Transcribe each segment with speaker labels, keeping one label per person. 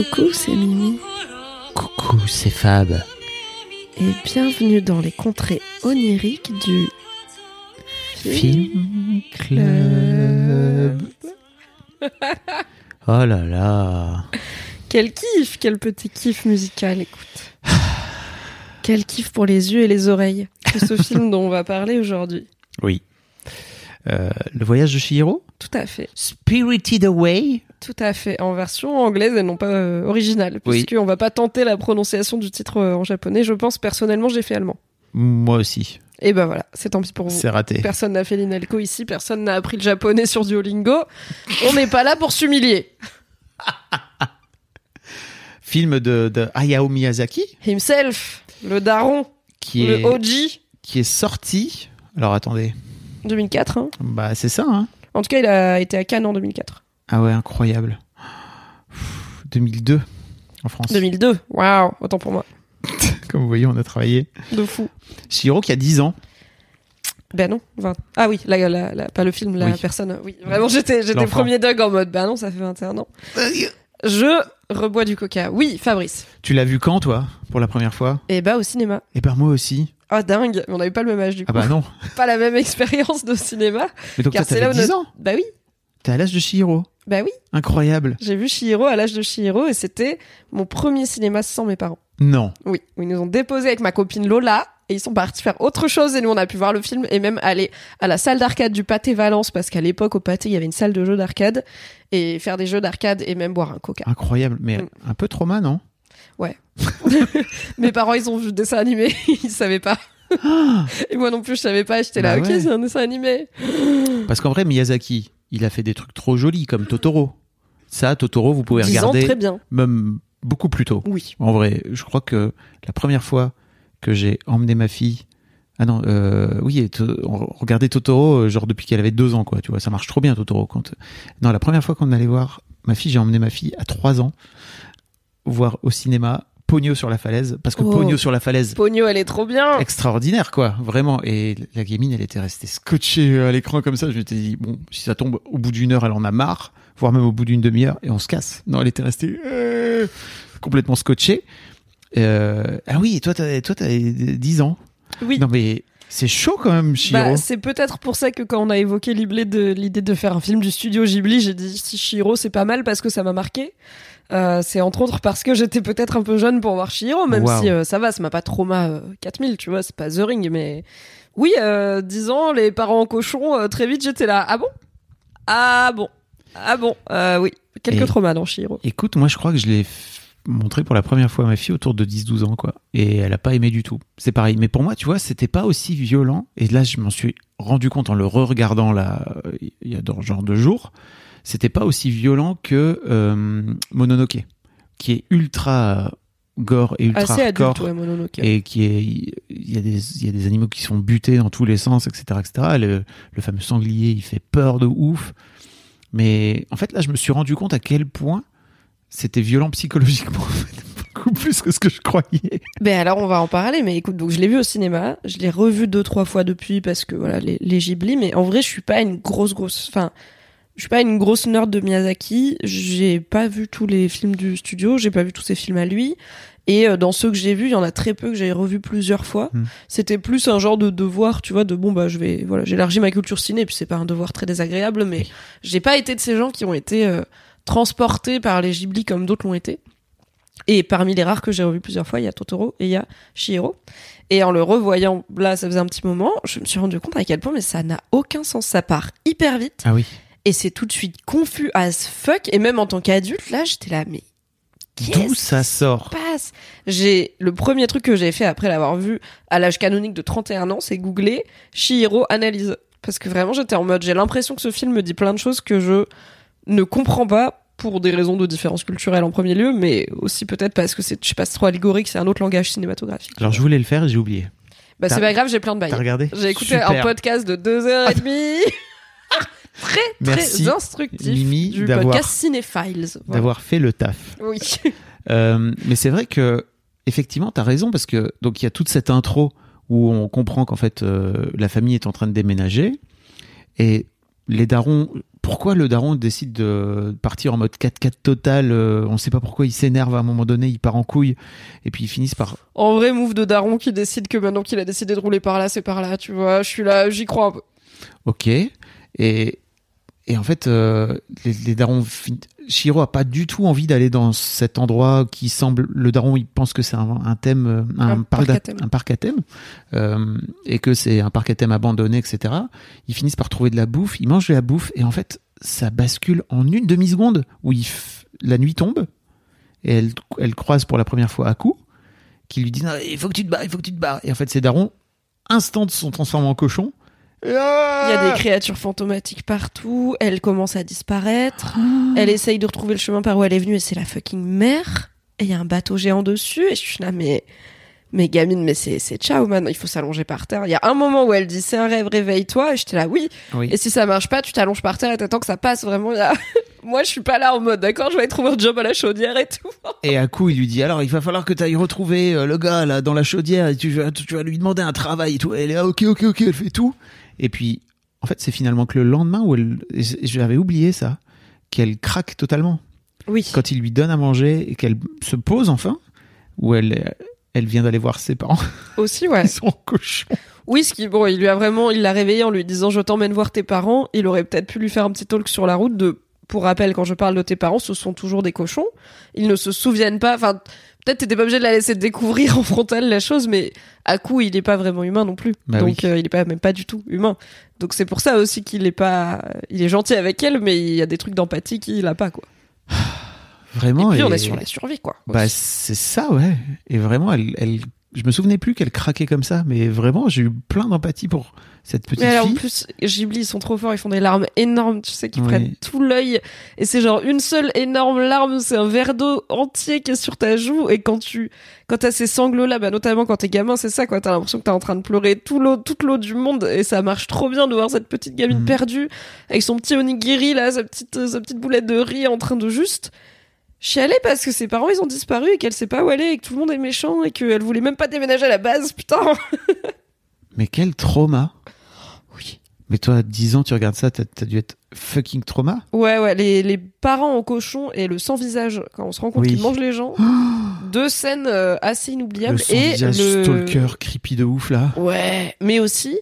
Speaker 1: Coucou, c'est Mimi.
Speaker 2: Coucou, c'est Fab.
Speaker 1: Et bienvenue dans les contrées oniriques du
Speaker 2: Film Club. Oh là là.
Speaker 1: Quel kiff, quel petit kiff musical, écoute. Quel kiff pour les yeux et les oreilles que ce film dont on va parler aujourd'hui.
Speaker 2: Oui. Euh, le voyage de Chihiro
Speaker 1: Tout à fait,
Speaker 2: Spirited Away?
Speaker 1: Tout à fait. En version anglaise et non pas euh, originale,
Speaker 2: Oui.
Speaker 1: puisqu'on va pas tenter la prononciation du titre euh, en japonais. Je pense personnellement, j'ai fait allemand.
Speaker 2: Moi aussi.
Speaker 1: Et ben voilà, c'est tant pis pour vous.
Speaker 2: C'est raté.
Speaker 1: Personne n'a fait l'INALCO ici, personne n'a appris le japonais sur Duolingo. On n'est pas là pour s'humilier.
Speaker 2: Film de, de Hayao Miyazaki?
Speaker 1: Himself, le daron,
Speaker 2: qui
Speaker 1: le
Speaker 2: est,
Speaker 1: OG,
Speaker 2: qui est sorti. Alors attendez.
Speaker 1: 2004. hein.
Speaker 2: Bah c'est ça, hein
Speaker 1: En tout cas, il a été à Cannes en 2004.
Speaker 2: Ah ouais, incroyable. Pff, 2002 en France.
Speaker 1: 2002, waouh, autant pour moi.
Speaker 2: Comme vous voyez, on a travaillé.
Speaker 1: De fou.
Speaker 2: Chihiro qui a 10 ans.
Speaker 1: Ben non, 20. Ah oui, la, la- la- pas le film, la
Speaker 2: Oui.
Speaker 1: personne. Oui, vraiment, j'étais, j'étais premier Doug en mode, ben non, ça fait 21 ans. Je rebois du coca. Oui, Fabrice.
Speaker 2: Tu l'as vu quand, toi, pour la première fois?
Speaker 1: Et bah au cinéma.
Speaker 2: Eh ben moi aussi.
Speaker 1: Ah dingue, mais on n'avait pas le même âge du coup.
Speaker 2: Ah bah non.
Speaker 1: Pas la même expérience de cinéma.
Speaker 2: Mais donc
Speaker 1: Car
Speaker 2: toi,
Speaker 1: c'est là
Speaker 2: t'avais
Speaker 1: où
Speaker 2: 10
Speaker 1: notre-
Speaker 2: ans.
Speaker 1: Bah oui,
Speaker 2: T'es à l'âge de Chihiro.
Speaker 1: bah oui.
Speaker 2: Incroyable.
Speaker 1: J'ai vu Chihiro à l'âge de Chihiro et c'était mon premier cinéma sans mes parents.
Speaker 2: Non.
Speaker 1: Oui, où ils nous ont déposé avec ma copine Lola et ils sont partis faire autre chose et nous on a pu voir le film et même aller à la salle d'arcade du Pâté Valence parce qu'à l'époque au Pâté il y avait une salle de jeux d'arcade et faire des jeux d'arcade et même boire un coca.
Speaker 2: Incroyable. Mais
Speaker 1: Mm.
Speaker 2: un peu trauma, non?
Speaker 1: Mes parents ils ont vu le dessin animé, ils savaient pas. et moi non plus je savais pas, j'étais là
Speaker 2: Bah
Speaker 1: ok
Speaker 2: ouais.
Speaker 1: c'est un dessin animé.
Speaker 2: Parce qu'en vrai, Miyazaki, il a fait des trucs trop jolis comme Totoro. Ça, Totoro, vous pouvez
Speaker 1: 10 ans
Speaker 2: regarder
Speaker 1: très bien.
Speaker 2: même beaucoup plus tôt.
Speaker 1: Oui.
Speaker 2: En vrai, je crois que la première fois que j'ai emmené ma fille. Ah non, euh, oui, et to- on regardait Totoro, euh, genre depuis qu'elle avait deux ans, quoi. Tu vois, ça marche trop bien, Totoro. Quand... Non, la première fois qu'on allait voir ma fille, j'ai emmené ma fille à trois ans voir au cinéma Pogno sur la falaise. Parce que
Speaker 1: Oh.
Speaker 2: Pogno sur la falaise,
Speaker 1: Pogno elle est trop bien.
Speaker 2: extraordinaire, quoi, vraiment. Et la gamine, elle était restée scotchée à l'écran comme ça. Je m'étais dit, bon, si ça tombe au bout d'une heure, elle en a marre, voire même au bout d'une demi-heure, et on se casse. Non, elle était restée euh, complètement scotchée. Euh, ah oui, et toi, t'as, toi, t'as 10 ans.
Speaker 1: Oui.
Speaker 2: Non, mais c'est chaud quand même, Chihiro.
Speaker 1: Bah, c'est peut-être pour ça que quand on a évoqué l'idée de, l'idée de faire un film du studio Ghibli, j'ai dit si Shiro c'est pas mal parce que ça m'a marqué. Euh, c'est entre autres parce que j'étais peut-être un peu jeune pour voir Shiro, même
Speaker 2: Wow.
Speaker 1: si euh, ça va, ça m'a pas trauma euh, 4000, tu vois, c'est pas The Ring, mais oui, euh, 10 ans, les parents en cochon, euh, très vite j'étais là, ah bon? Ah bon? Ah bon? Euh, Oui, quelques
Speaker 2: Et-
Speaker 1: traumas dans Shiro.
Speaker 2: Écoute, moi, je crois que je l'ai montré pour la première fois à ma fille autour de 10-12 ans, quoi. Et elle a pas aimé du tout. C'est pareil. Mais pour moi, tu vois, c'était pas aussi violent. Et là, je m'en suis rendu compte en le re-regardant, là, euh, il y a dans genre deux jours. C'était pas aussi violent que euh, Mononoke, qui est ultra euh, gore et ultra
Speaker 1: Assez
Speaker 2: hardcore.
Speaker 1: adulte, ouais, Mononoke.
Speaker 2: Et qui est, il y a des, y a des animaux qui sont butés dans tous les sens, etc., etc. Le, le fameux sanglier, il fait peur de ouf. Mais en fait, là, je me suis rendu compte à quel point c'était violent psychologiquement, en fait. beaucoup plus que ce que je croyais.
Speaker 1: Ben alors on va en parler, mais écoute, donc je l'ai vu au cinéma, je l'ai revu deux trois fois depuis parce que voilà les, les Ghibli, mais en vrai je suis pas une grosse grosse, enfin je suis pas une grosse nerd de Miyazaki, j'ai pas vu tous les films du studio, j'ai pas vu tous ses films à lui, et euh, dans ceux que j'ai vus, il y en a très peu que j'ai revu plusieurs fois.
Speaker 2: Hmm.
Speaker 1: C'était plus un genre de devoir, tu vois, de bon bah je vais, voilà, j'élargis ma culture ciné, puis c'est pas un devoir très désagréable, mais
Speaker 2: Oui.
Speaker 1: j'ai pas été de ces gens qui ont été euh, transportés par les Ghibli comme d'autres l'ont été. Et parmi les rares que j'ai revus plusieurs fois, il y a Totoro et il y a Chihiro. Et en le revoyant, là, ça faisait un petit moment, je me suis rendu compte à quel point, mais ça n'a aucun sens. Ça part hyper vite
Speaker 2: Ah oui.
Speaker 1: Et c'est tout de suite confus as fuck. Et même en tant qu'adulte, là, j'étais là, mais
Speaker 2: D'où ça sort
Speaker 1: passe? J'ai le premier truc que j'ai fait après l'avoir vu à l'âge canonique de 31 ans, c'est googler Shihiro analyse parce que vraiment j'étais en mode j'ai l'impression que ce film me dit plein de choses que je ne comprends pas pour des raisons de différence culturelle en premier lieu, mais aussi peut-être parce que c'est je sais pas c'est trop allégorique, c'est un autre langage cinématographique.
Speaker 2: Alors je voulais le faire j'ai oublié.
Speaker 1: Bah c'est pas grave, j'ai plein de bails.
Speaker 2: T'as regardé?
Speaker 1: J'ai écouté
Speaker 2: Super.
Speaker 1: un podcast de deux heures et demie. très
Speaker 2: Merci,
Speaker 1: très instructif
Speaker 2: Mimi,
Speaker 1: du
Speaker 2: d'avoir-
Speaker 1: podcast Cinéphiles. Voilà.
Speaker 2: D'avoir fait le taf.
Speaker 1: Oui.
Speaker 2: Euh, mais c'est vrai que effectivement, t'as raison parce que donc il y a toute cette intro où on comprend qu'en fait euh, la famille est en train de déménager et les darons. Pourquoi le daron décide de partir en mode 4-4 total euh, On sait pas pourquoi il s'énerve à un moment donné, il part en couille et puis ils finissent par.
Speaker 1: En vrai move de Daron qui décide que maintenant qu'il a décidé de rouler par là, c'est par là, tu vois. Je suis là, j'y crois un peu.
Speaker 2: Ok. Et, et en fait, euh, les, les darons. Shiro a pas du tout envie d'aller dans cet endroit qui semble. Le daron, il pense que c'est un, un thème, euh, un,
Speaker 1: Un
Speaker 2: parc
Speaker 1: parc à thème.
Speaker 2: un parc à thème, euh, et que c'est un parc à thème abandonné, etc. Ils finissent par trouver de la bouffe. Ils mangent de la bouffe, et en fait, ça bascule en une demi seconde où il f- la nuit tombe et elle, elle croise pour la première fois Aku, qui lui dit Non, il faut que tu te barres, il faut que tu te barres. Et en fait, ces darons, instant se sont transformés en cochons.
Speaker 1: Il y a des créatures fantomatiques partout, elle commence à disparaître,
Speaker 2: Ah.
Speaker 1: elle essaye de retrouver le chemin par où elle est venue et c'est la fucking mer. Et il y a un bateau géant dessus et je suis là, mais, mais gamine, mais c'est, c'est ciao, man, il faut s'allonger par terre. Il y a un moment où elle dit c'est un rêve, réveille-toi et j'étais là, oui.
Speaker 2: Oui.
Speaker 1: Et si ça marche pas, tu t'allonges par terre et t'attends que ça passe vraiment. Moi, je suis pas là en mode, d'accord, je vais trouver un job à la chaudière et tout.
Speaker 2: Et à coup, il lui dit alors il va falloir que tu ailles retrouver euh, le gars là dans la chaudière et tu vas, tu vas lui demander un travail et tout. Elle est là, ok, ok, ok, elle fait tout. Et puis, en fait, c'est finalement que le lendemain où elle, j'avais oublié ça, qu'elle craque totalement
Speaker 1: Oui.
Speaker 2: quand il lui donne à manger et qu'elle se pose enfin, où elle, elle vient d'aller voir ses parents.
Speaker 1: Aussi, ouais.
Speaker 2: Ils sont cochons.
Speaker 1: Oui, ce qui, bon, il lui a vraiment, il l'a réveillé en lui disant je t'emmène voir tes parents. Il aurait peut-être pu lui faire un petit talk sur la route de, pour rappel, quand je parle de tes parents, ce sont toujours des cochons. Ils ne se souviennent pas, enfin, peut-être t'étais pas obligé de la laisser découvrir en frontal la chose, mais à coup, il est pas vraiment humain non plus.
Speaker 2: Bah
Speaker 1: Donc,
Speaker 2: oui.
Speaker 1: euh, il est pas, même pas du tout humain. Donc, c'est pour ça aussi qu'il est pas, il est gentil avec elle, mais il y a des trucs d'empathie qu'il a pas, quoi.
Speaker 2: Vraiment.
Speaker 1: et puis, on est sur la survie, quoi.
Speaker 2: Bah, c'est ça, ouais. Et vraiment, elle, elle, je me souvenais plus qu'elle craquait comme ça, mais vraiment, j'ai eu plein d'empathie pour cette petite
Speaker 1: Mais alors, en plus, Ghibli, ils sont trop forts, ils font des larmes énormes, tu sais,
Speaker 2: Oui.
Speaker 1: prennent tout l'œil. Et c'est genre une seule énorme larme, c'est un verre d'eau entier qui est sur ta joue. Et quand tu, quand t'as ces sanglots-là, bah, notamment quand t'es gamin, c'est ça, quoi. T'as l'impression que t'es en train de pleurer tout l'eau, toute l'eau du monde. Et ça marche trop bien de voir cette petite gamine
Speaker 2: Mhm.
Speaker 1: perdue, avec son petit onigiri, là, sa petite, sa petite boulette de riz en train de juste chialer parce que ses parents, ils ont disparu et qu'elle sait pas où aller et que tout le monde est méchant et qu'elle voulait même pas déménager à la base, putain.
Speaker 2: Mais quel trauma.
Speaker 1: Oui.
Speaker 2: Mais toi, à 10 ans, tu regardes ça, t'as as dû être fucking trauma.
Speaker 1: Ouais, ouais, les, les parents en cochon et le sans-visage, quand on se rend compte
Speaker 2: Oui.
Speaker 1: qu'ils mangent les gens. Deux scènes euh, assez inoubliables.
Speaker 2: Le
Speaker 1: et le...
Speaker 2: stalker creepy de ouf, là.
Speaker 1: Ouais, mais aussi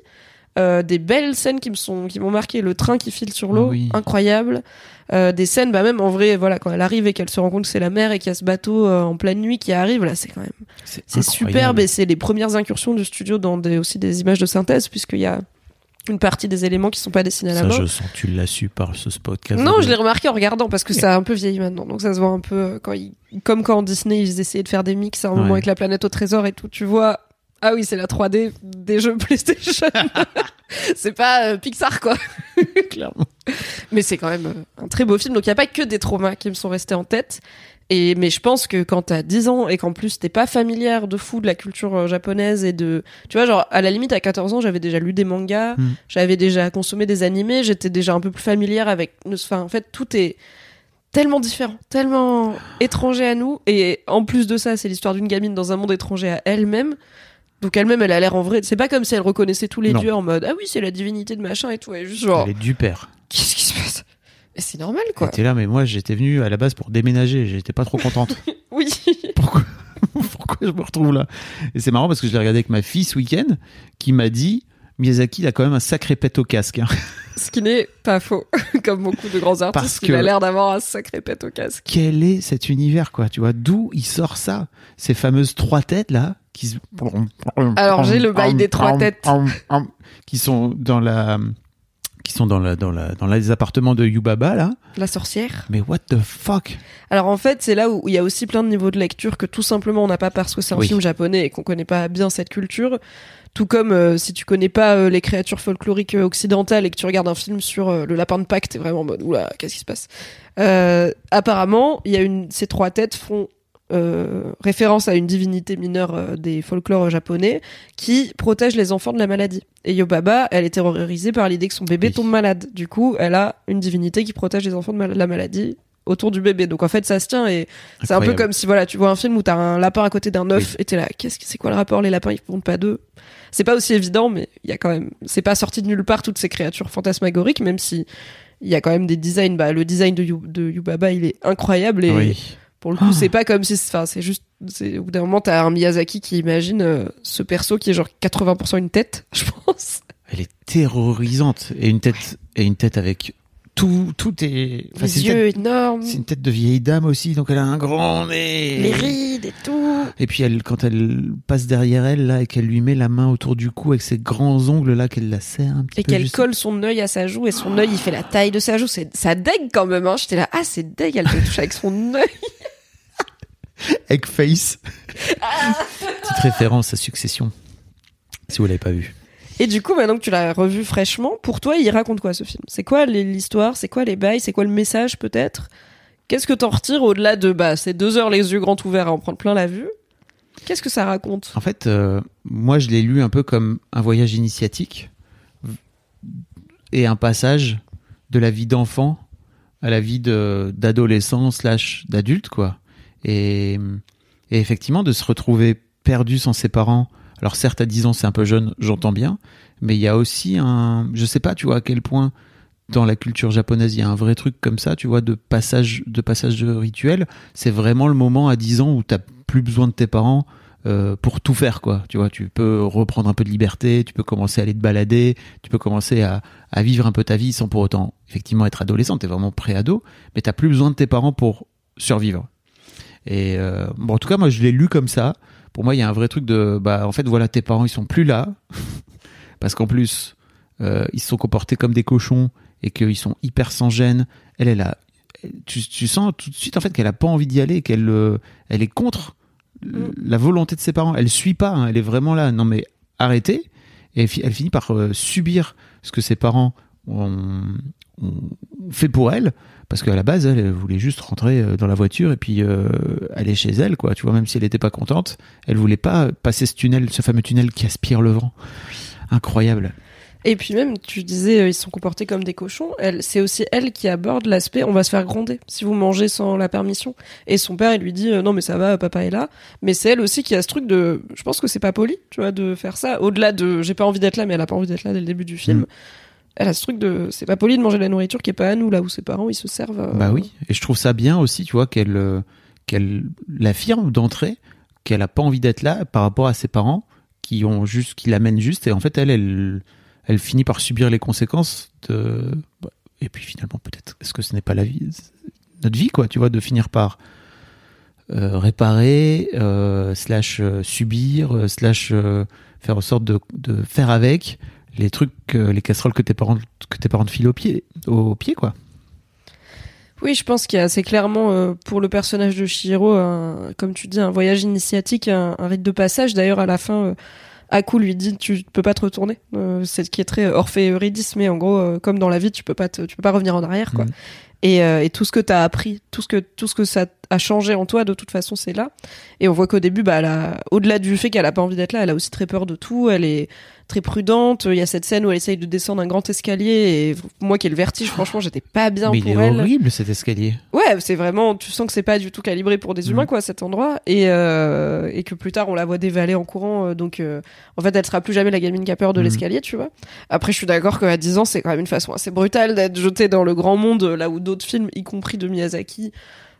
Speaker 1: euh, des belles scènes qui me sont qui m'ont marqué. Le train qui file sur l'eau,
Speaker 2: oui.
Speaker 1: incroyable. Euh, des scènes, bah même en vrai, voilà, quand elle arrive et qu'elle se rend compte que c'est la mer et qu'il y a ce bateau euh, en pleine nuit qui arrive, là, c'est quand même, c'est superbe et c'est les premières incursions du studio dans des, aussi des images de synthèse puisqu'il y a une partie des éléments qui sont pas dessinés à la
Speaker 2: Ça,
Speaker 1: main.
Speaker 2: je sens, tu l'as su par ce podcast.
Speaker 1: Non, je l'ai remarqué en regardant parce que ça a un peu vieilli maintenant. Donc ça se voit un peu quand ils, comme quand en Disney ils essayaient de faire des mix à un moment avec la planète au trésor et tout. Tu vois, ah oui, c'est la 3D des jeux PlayStation. c'est pas euh, Pixar quoi.
Speaker 2: clairement.
Speaker 1: Mais c'est quand même euh, un très beau film. Donc il y a pas que des traumas qui me sont restés en tête. Et mais je pense que quand t'as 10 ans et qu'en plus t'es pas familière de fou de la culture euh, japonaise et de tu vois genre à la limite à 14 ans j'avais déjà lu des mangas,
Speaker 2: Mm.
Speaker 1: j'avais déjà consommé des animés, j'étais déjà un peu plus familière avec enfin en fait tout est tellement différent, tellement étranger à nous et en plus de ça, c'est l'histoire d'une gamine dans un monde étranger à elle-même. Donc elle-même elle a l'air en vrai, c'est pas comme si elle reconnaissait tous les
Speaker 2: Non.
Speaker 1: dieux en mode ah oui, c'est la divinité de machin et tout et juste genre
Speaker 2: Elle est du père.
Speaker 1: qu'est-ce qui se passe? C'est normal quoi.
Speaker 2: T'es là, mais moi, j'étais venu à la base pour déménager. J'étais pas trop contente.
Speaker 1: Oui.
Speaker 2: pourquoi, pourquoi je me retrouve là? Et c'est marrant parce que je l'ai regardé avec ma fille ce week-end qui m'a dit Miyazaki, il a quand même un sacré pet au casque. hein.
Speaker 1: Ce qui n'est pas faux, comme beaucoup de grands artistes,
Speaker 2: Parce
Speaker 1: il a l'air d'avoir un sacré pet au casque.
Speaker 2: Quel est cet univers, quoi Tu vois, d'où il sort ça? Ces fameuses trois têtes là qui se...
Speaker 1: Alors, j'ai le bail des trois têtes.
Speaker 2: Qui sont dans la qui sont dans, la, dans, la, dans les appartements de Yubaba, là.
Speaker 1: La sorcière.
Speaker 2: Mais what the fuck?
Speaker 1: Alors en fait, c'est là où il y a aussi plein de niveaux de lecture que tout simplement on n'a pas parce que c'est un
Speaker 2: Oui.
Speaker 1: film japonais et qu'on connaît pas bien cette culture. Tout comme euh, si tu connais pas euh, les créatures folkloriques euh, occidentales et que tu regardes un film sur euh, le lapin de Pâques, t'es vraiment en mode oula, qu'est-ce qui se passe? Euh, Apparemment, il y a une ces trois têtes font euh, référence à une divinité mineure euh, des folklores japonais qui protège les enfants de la maladie. Et Yobaba, elle est terrorisée par l'idée que son bébé
Speaker 2: Oui.
Speaker 1: tombe malade. Du coup, elle a une divinité qui protège les enfants de la maladie autour du bébé. Donc en fait, ça se tient et c'est un peu comme si voilà, tu vois un film où t'as un lapin à côté d'un œuf et t'es là, qu'est-ce que c'est quoi le rapport Les lapins ils pondent pas d'œufs. C'est pas aussi évident, mais il y a quand même, c'est pas sorti de nulle part toutes ces créatures fantasmagoriques, même si il y a quand même des designs. Bah le design de, Yu- de Yubaba il est incroyable et
Speaker 2: Oui.
Speaker 1: Pour le coup
Speaker 2: Ah.
Speaker 1: c'est pas comme si, enfin c'est juste, c'est au bout d'un moment t'as un Miyazaki qui imagine euh, ce perso qui est genre 80% une tête, je pense.
Speaker 2: Elle est terrorisante. Et une tête, et une tête avec tout, tout est. enfin,
Speaker 1: Les
Speaker 2: tête-
Speaker 1: yeux énormes,
Speaker 2: C'est une tête de vieille dame aussi, donc elle a un grand nez.
Speaker 1: les rides et tout.
Speaker 2: Et puis elle, quand elle passe derrière elle là et qu'elle lui met la main autour du cou avec ses grands ongles là, qu'elle la serre un petit
Speaker 1: Et
Speaker 2: peu.
Speaker 1: qu'elle
Speaker 2: juste-
Speaker 1: colle son œil à sa joue et son œil il fait la taille de sa joue. C'est ça dégue quand même. Hein. J'étais là, ah c'est dégue, elle te touche avec son œil.
Speaker 2: Egg face. Petite référence à Succession. Si vous l'avez pas vu.
Speaker 1: Et du coup, maintenant que tu l'as revu fraîchement, pour toi, il raconte quoi ce film? C'est quoi l'histoire? C'est quoi les bails? C'est quoi le message peut-être? Qu'est-ce que t'en retires au-delà de bah c'est deux heures les yeux grands ouverts à en prendre plein la vue? Qu'est-ce que ça raconte?
Speaker 2: En fait, euh, moi je l'ai lu un peu comme un voyage initiatique et un passage de la vie d'enfant à la vie d'adolescent slash d'adulte quoi. Et, effectivement de se retrouver perdu sans ses parents. Alors certes à 10 ans c'est un peu jeune, j'entends bien, mais il y a aussi un, je sais pas, tu vois à quel point dans la culture japonaise il y a un vrai truc comme ça, tu vois, de passage de passage de rituel. C'est vraiment le moment à 10 ans où t'as plus besoin de tes parents euh, pour tout faire quoi tu vois tu peux reprendre un peu de liberté tu peux commencer à aller te balader tu peux commencer à, vivre un peu ta vie sans pour autant effectivement être adolescent t'es vraiment pré-ado mais t'as plus besoin de tes parents pour survivre et euh, bon en tout cas moi je l'ai lu comme ça pour moi il y a un vrai truc de bah en fait voilà tes parents ils sont plus là parce qu'en plus euh, ils se sont comportés comme des cochons et qu'ils sont hyper sans gêne elle elle a tu, tu sens tout de suite en fait qu'elle a pas envie d'y aller qu'elle euh, elle est contre
Speaker 1: Mm.
Speaker 2: la volonté de ses parents. Elle suit pas, hein, elle est vraiment là. Non mais arrêtez. Et elle fi- elle finit par subir ce que ses parents ont fait pour elle, parce qu'à la base, elle, elle voulait juste rentrer euh, dans la voiture et puis euh, aller chez elle, quoi. Tu vois, même si elle n'était pas contente, elle voulait pas passer ce tunnel, ce fameux tunnel qui aspire le vent. Incroyable.
Speaker 1: Et puis même, tu disais, euh, ils se sont comportés comme des cochons. Elle, c'est aussi elle qui aborde l'aspect, on va se faire gronder si vous mangez sans la permission. Et son père, il lui dit, non mais ça va, papa est là. Mais c'est elle aussi qui a ce truc de, je pense que c'est pas poli, tu vois, de faire ça. Au-delà de, j'ai pas envie d'être là, mais elle a pas envie d'être là dès le début du film.
Speaker 2: Mm.
Speaker 1: Elle a ce truc de, c'est pas poli de manger de la nourriture qui est pas à nous, là où ses parents ils se servent. euh,
Speaker 2: Bah oui. Et je trouve ça bien aussi, tu vois, qu'elle euh, qu'elle l'affirme d'entrée, qu'elle a pas envie d'être là par rapport à ses parents qui ont juste, qui l'amènent juste. Et en fait, elle, elle, elle finit par subir les conséquences de. bah, Et puis finalement, peut-être, est-ce que ce n'est pas la vie, notre vie, quoi, tu vois, de finir par euh, réparer, slash subir, slash faire en sorte de, de faire avec les trucs, les casseroles que tes parents que tes parents te filent au pied, au pied, quoi.
Speaker 1: Oui, je pense qu'il y a assez clairement euh, pour le personnage de Shihiro, un, comme tu dis, un voyage initiatique, un, un rite de passage. D'ailleurs, à la fin, euh, Aku lui dit tu peux pas te retourner. Euh, c'est ce qui est très Orphée et Eurydice, mais en gros, euh, comme dans la vie, tu peux pas te, tu peux pas revenir en arrière, quoi.
Speaker 2: Mhm.
Speaker 1: Et, euh, et tout ce que t'as appris, tout ce que tout ce que ça a changé en toi, de toute façon, c'est là. Et on voit qu'au début, bah, elle a, au-delà du fait qu'elle a pas envie d'être là, elle a aussi très peur de tout. Elle est très prudente. Il y a cette scène où elle essaye de descendre un grand escalier et moi qui ai le vertige, franchement, j'étais pas bien
Speaker 2: Mais il
Speaker 1: pour
Speaker 2: est
Speaker 1: elle.
Speaker 2: horrible cet escalier.
Speaker 1: Ouais, c'est vraiment, tu sens que c'est pas du tout calibré pour des humains,
Speaker 2: Mhm.
Speaker 1: quoi, cet endroit. Et, euh, et que plus tard, on la voit dévaler en courant. euh, donc, euh, en fait, elle sera plus jamais la gamine qui a peur de
Speaker 2: Mhm.
Speaker 1: l'escalier, tu vois. Après, je suis d'accord qu'à 10 ans, c'est quand même une façon assez brutale d'être jeté dans le grand monde, là où d'autres films, y compris de Miyazaki,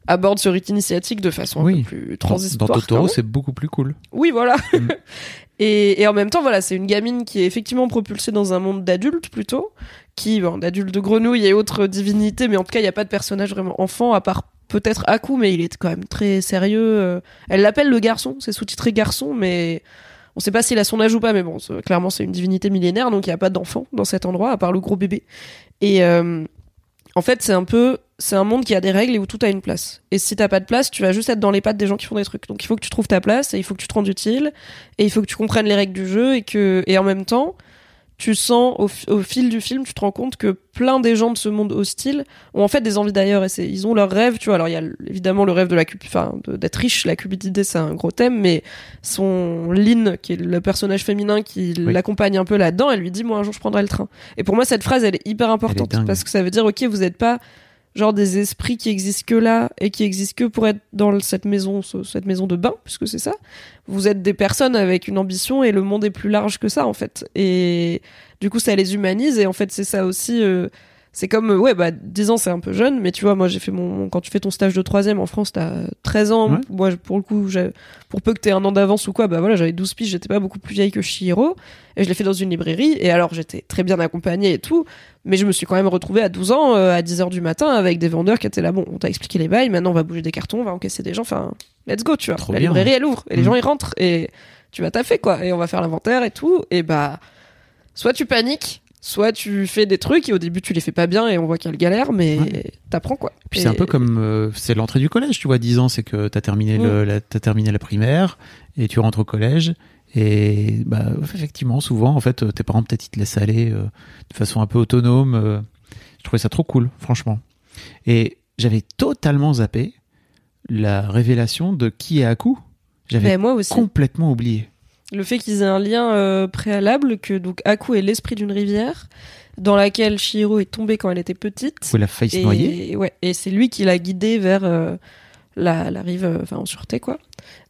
Speaker 1: abordent ce rite initiatique de façon un peu plus transitoire.
Speaker 2: dans Totoro,
Speaker 1: même.
Speaker 2: c'est beaucoup plus cool.
Speaker 1: Oui, voilà.
Speaker 2: Mm.
Speaker 1: et, et en même temps, voilà, c'est une gamine qui est effectivement propulsée dans un monde d'adultes plutôt, qui, bon, d'adultes de grenouilles et autres divinités, mais en tout cas, il n'y a pas de personnage vraiment enfant, à part peut-être Aku, mais il est quand même très sérieux. euh. Elle l'appelle le garçon, c'est sous-titré garçon, mais On sait pas s'il a son âge ou pas, mais bon, clairement c'est une divinité millénaire, donc il y a pas d'enfants dans cet endroit à part le gros bébé. Et euh, en fait, c'est un peu, c'est un monde qui a des règles et où tout a une place. Et si t'as pas de place, tu vas juste être dans les pattes des gens qui font des trucs. Donc il faut que tu trouves ta place et il faut que tu te rendes utile et il faut que tu comprennes les règles du jeu et que et en même temps, tu sens au, au fil du film, tu te rends compte que plein des gens de ce monde hostile ont en fait des envies d'ailleurs et c'est ils ont leurs rêves, tu vois. Alors il y a évidemment le rêve de la enfin d'être riche, la cupidité c'est un gros thème, mais son Lynn qui est le personnage féminin qui
Speaker 2: Oui.
Speaker 1: l'accompagne un peu là-dedans, elle lui dit moi un jour je prendrai le train. Et pour moi cette phrase elle est hyper importante parce que ça veut dire ok vous êtes pas genre des esprits qui existent que là et qui existent que pour être dans cette maison ce- cette maison de bain puisque c'est ça. Vous êtes des personnes avec une ambition et le monde est plus large que ça en fait. Et du coup ça les humanise et en fait c'est ça aussi euh, c'est comme euh, ouais bah 10 ans c'est un peu jeune mais tu vois moi j'ai fait mon quand tu fais ton stage de troisième en France t'as 13 ans.
Speaker 2: Ouais.
Speaker 1: moi pour le coup pour peu que t'aies un an d'avance ou quoi bah voilà j'avais 12 piges j'étais pas beaucoup plus vieille que Chihiro et je l'ai fait dans une librairie. Et alors j'étais très bien accompagnée et tout. Mais je me suis quand même retrouvée à 12 ans euh, à 10 heures du matin avec des vendeurs qui étaient là. Bon on t'a expliqué les bails. Maintenant on va bouger des cartons on va encaisser des gens. Enfin let's go tu vois.
Speaker 2: Trop
Speaker 1: la
Speaker 2: bien.
Speaker 1: librairie elle ouvre et les
Speaker 2: Mm.
Speaker 1: gens ils rentrent. Et tu vas taffer quoi. Et on va faire l'inventaire et tout. Et bah soit tu paniques soit tu fais des trucs et au début tu les fais pas bien et on voit qu'il y a le galère mais
Speaker 2: Ouais.
Speaker 1: t'apprends quoi
Speaker 2: Puis
Speaker 1: Et-
Speaker 2: c'est un peu comme euh, c'est l'entrée du collège, tu vois, 10 ans, c'est que t'as terminé le, la, t'as terminé la primaire et tu rentres au collège et bah effectivement souvent en fait tes parents peut-être ils te laissent aller euh, de façon un peu autonome. euh. je trouvais ça trop cool, franchement. Et j'avais totalement zappé la révélation de qui est Aku. J'avais
Speaker 1: Mais moi aussi
Speaker 2: complètement oublié.
Speaker 1: Le fait qu'ils aient un lien euh, préalable que donc Aku est l'esprit d'une rivière dans laquelle Shihiro est tombée quand elle était petite
Speaker 2: Où elle a failli se noyer.
Speaker 1: Et, ouais, et c'est lui qui l'a guidé vers euh, la, la rive, euh, enfin en sûreté quoi.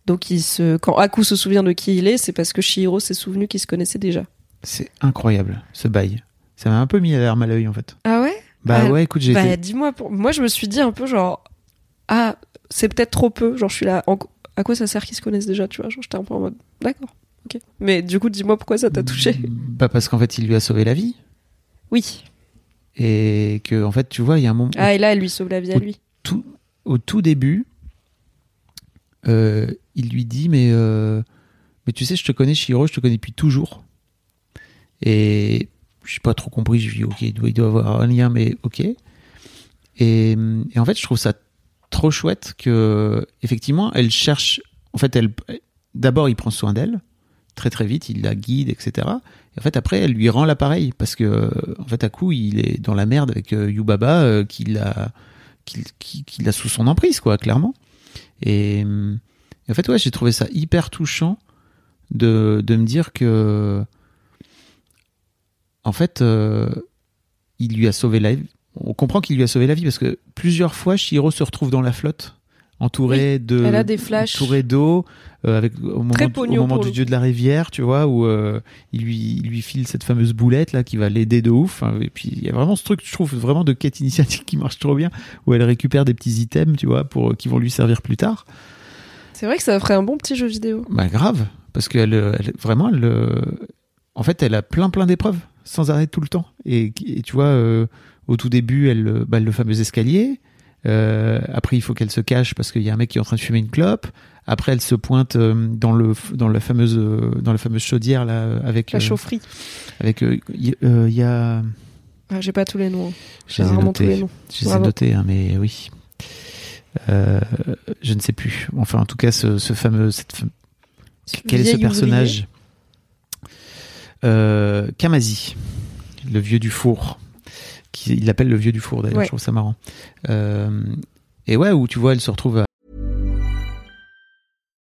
Speaker 1: Donc il se, quand Aku se souvient de qui il est, c'est parce que Shihiro s'est souvenu qu'ils se connaissaient déjà.
Speaker 2: C'est incroyable ce bail. Ça m'a un peu mis la larme à l'œil en fait.
Speaker 1: Ah ouais?
Speaker 2: Bah
Speaker 1: Ah,
Speaker 2: ouais, écoute, j'ai
Speaker 1: Bah
Speaker 2: été-
Speaker 1: dis-moi, pour... moi je me suis dit un peu genre ah c'est peut-être trop peu, genre je suis là, en- à quoi ça sert qu'ils se connaissent déjà, tu vois, genre j'étais un peu en mode d'accord, Mais du coup dis-moi pourquoi ça t'a touché.
Speaker 2: Bah parce qu'en fait il lui a sauvé la vie.
Speaker 1: Oui.
Speaker 2: et que en fait tu vois il y a un moment
Speaker 1: Ah et là elle lui sauve la vie à lui.
Speaker 2: tout, au tout début euh, il lui dit mais euh, mais tu sais je te connais Shiro je te connais depuis toujours et je suis pas trop compris je lui dis ok il doit, il doit avoir un lien mais ok et, et en fait je trouve ça trop chouette que effectivement elle cherche en fait elle d'abord il prend soin d'elle très très vite il la guide etc et en fait après elle lui rend l'appareil parce que en fait à coup il est dans la merde avec euh, Yubaba euh, qui l'a qu'il a sous son emprise, quoi, clairement. Et, en fait, ouais, j'ai trouvé ça hyper touchant de, de me dire que, en fait, euh, il lui a sauvé la vie. On comprend qu'il lui a sauvé la vie parce que plusieurs fois, Shiro se retrouve dans la flotte, entouré de,
Speaker 1: elle a des flashs.
Speaker 2: entouré d'eau, euh, avec au moment,
Speaker 1: Très
Speaker 2: au moment du dieu de la rivière, tu vois, où euh, il lui, il lui file cette fameuse boulette là qui va l'aider de ouf. hein. Et puis il y a vraiment ce truc, je trouve vraiment de quête initiatique qui marche trop bien, où elle récupère des petits items, tu vois, pour qui vont lui servir plus tard.
Speaker 1: C'est vrai que ça ferait un bon petit jeu vidéo.
Speaker 2: Bah grave, parce qu'elle, elle, vraiment, elle, euh, en fait, elle a plein plein d'épreuves sans arrêt tout le temps. Et, et tu vois, euh, au tout début, elle, euh, bah, le fameux escalier. Euh, après, il faut qu'elle se cache parce qu'il y a un mec qui est en train de fumer une clope. Après, elle se pointe euh, dans le dans la fameuse euh, dans la fameuse chaudière là avec
Speaker 1: La chaufferie.
Speaker 2: avec il y a
Speaker 1: Ah, j'ai pas tous les noms.
Speaker 2: je
Speaker 1: J'ai rarement tous les noms.
Speaker 2: je les ai notés hein, mais oui Euh, je ne sais plus enfin en tout cas ce, ce fameux cette quel est ce personnage? Euh, Kamazi, le vieux du four. Il l'appelle le vieux du four d'ailleurs,
Speaker 1: Ouais.
Speaker 2: je trouve ça marrant. Euh, et ouais, où tu vois, elle se retrouve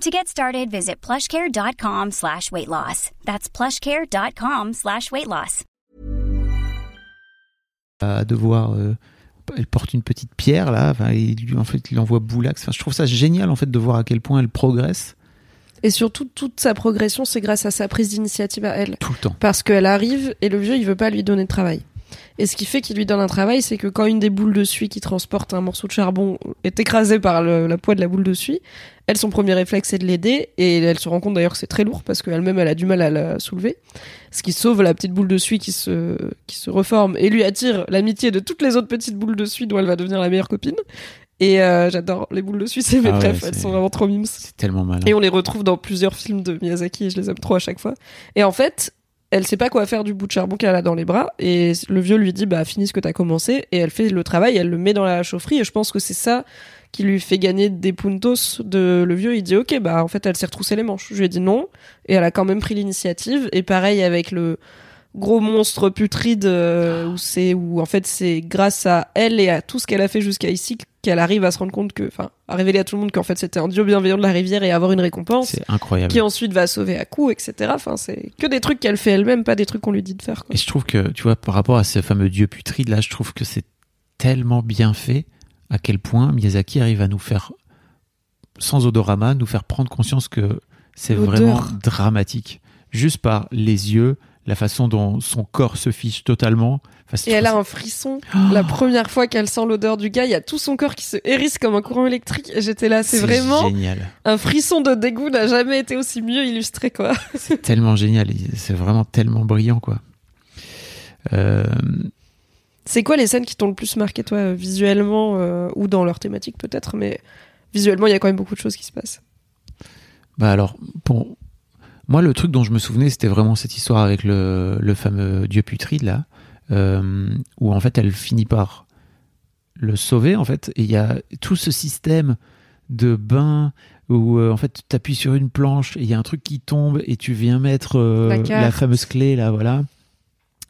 Speaker 3: To get started, visit plushcare.com slash weight loss. That's plushcare.com slash weight loss.
Speaker 2: à devoir euh, elle porte une petite pierre là enfin, lui, en fait il envoie Boulax enfin, je trouve ça génial en fait de voir à quel point elle progresse
Speaker 1: Et surtout, toute sa progression, c'est grâce à sa prise d'initiative à elle.
Speaker 2: tout le temps
Speaker 1: Parce qu'elle arrive et le vieux, il veut pas lui donner de travail. Et ce qui fait qu'il lui donne un travail, c'est que quand une des boules de suie qui transporte un morceau de charbon est écrasée par le- la poids de la boule de suie, elle, son premier réflexe, c'est de l'aider. Et elle se rend compte d'ailleurs que c'est très lourd parce qu'elle-même, elle a du mal à la soulever. Ce qui sauve la petite boule de suie qui se, qui se reforme et lui attire l'amitié de toutes les autres petites boules de suie dont elle va devenir la meilleure copine. Et euh, j'adore les boules de suie, c'est mes
Speaker 2: Ah
Speaker 1: bref,
Speaker 2: c'est-
Speaker 1: elles sont vraiment trop mimes.
Speaker 2: c'est tellement malin
Speaker 1: Et on les retrouve dans plusieurs films de Miyazaki et je les aime trop à chaque fois. Et en fait, elle sait pas quoi faire du bout de charbon qu'elle a dans les bras et le vieux lui dit bah finis ce que t'as commencé et elle fait le travail, elle le met dans la chaufferie et je pense que c'est ça qui lui fait gagner des puntos de le vieux. Il dit ok bah en fait elle s'est retroussé les manches. Je lui ai dit non et elle a quand même pris l'initiative et pareil avec le gros monstre putride euh, où c'est où en fait c'est grâce à elle et à tout ce qu'elle a fait jusqu'à ici qu'elle arrive à se rendre compte que enfin à révéler à tout le monde qu'en fait c'était un dieu bienveillant de la rivière et avoir une récompense
Speaker 2: c'est incroyable
Speaker 1: qui ensuite va sauver à coup etc enfin c'est que des trucs qu'elle fait elle-même pas des trucs qu'on lui dit de faire quoi.
Speaker 2: Et je trouve que, tu vois, par rapport à ce fameux dieu putride, là, je trouve que c'est tellement bien fait à quel point Miyazaki arrive à nous faire, sans odorama, nous faire prendre conscience que c'est vraiment dramatique. Juste par les yeux, la façon dont son corps se fiche totalement. Enfin,
Speaker 1: Et elle a un frisson.
Speaker 2: Oh
Speaker 1: La première fois qu'elle sent l'odeur du gars, il y a tout son corps qui se hérisse comme un courant électrique. Et j'étais là, c'est vraiment
Speaker 2: génial.
Speaker 1: un frisson de dégoût n'a jamais été aussi mieux illustré, quoi.
Speaker 2: C'est tellement génial. C'est vraiment tellement brillant, quoi. Euh,
Speaker 1: C'est quoi les scènes qui t'ont le plus marqué, toi, visuellement euh, ou dans leur thématique peut-être, mais visuellement, il y a quand même beaucoup de choses qui se passent.
Speaker 2: Bah alors, pour moi, le truc dont je me souvenais, c'était vraiment cette histoire avec le, le fameux dieu putride, là, euh, où en fait, elle finit par le sauver, en fait, et il y a tout ce système de bain où euh, en fait tu appuies sur une planche et il y a un truc qui tombe et tu viens mettre euh,
Speaker 1: La
Speaker 2: fameuse clé là voilà.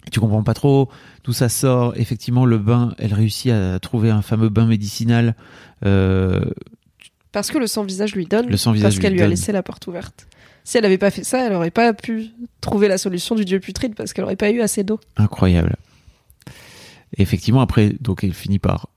Speaker 2: Et tu comprends pas trop d'où ça sort. Effectivement le bain elle réussit à trouver un fameux bain médicinal euh,
Speaker 1: Parce que le sans-visage lui donne,
Speaker 2: Le sans-visage
Speaker 1: parce qu'elle
Speaker 2: lui
Speaker 1: lui a laissé la porte ouverte. Si elle avait pas fait ça, elle aurait pas pu trouver la solution du dieu putride parce qu'elle aurait pas eu assez d'eau.
Speaker 2: incroyable. Et effectivement, après, donc elle finit par,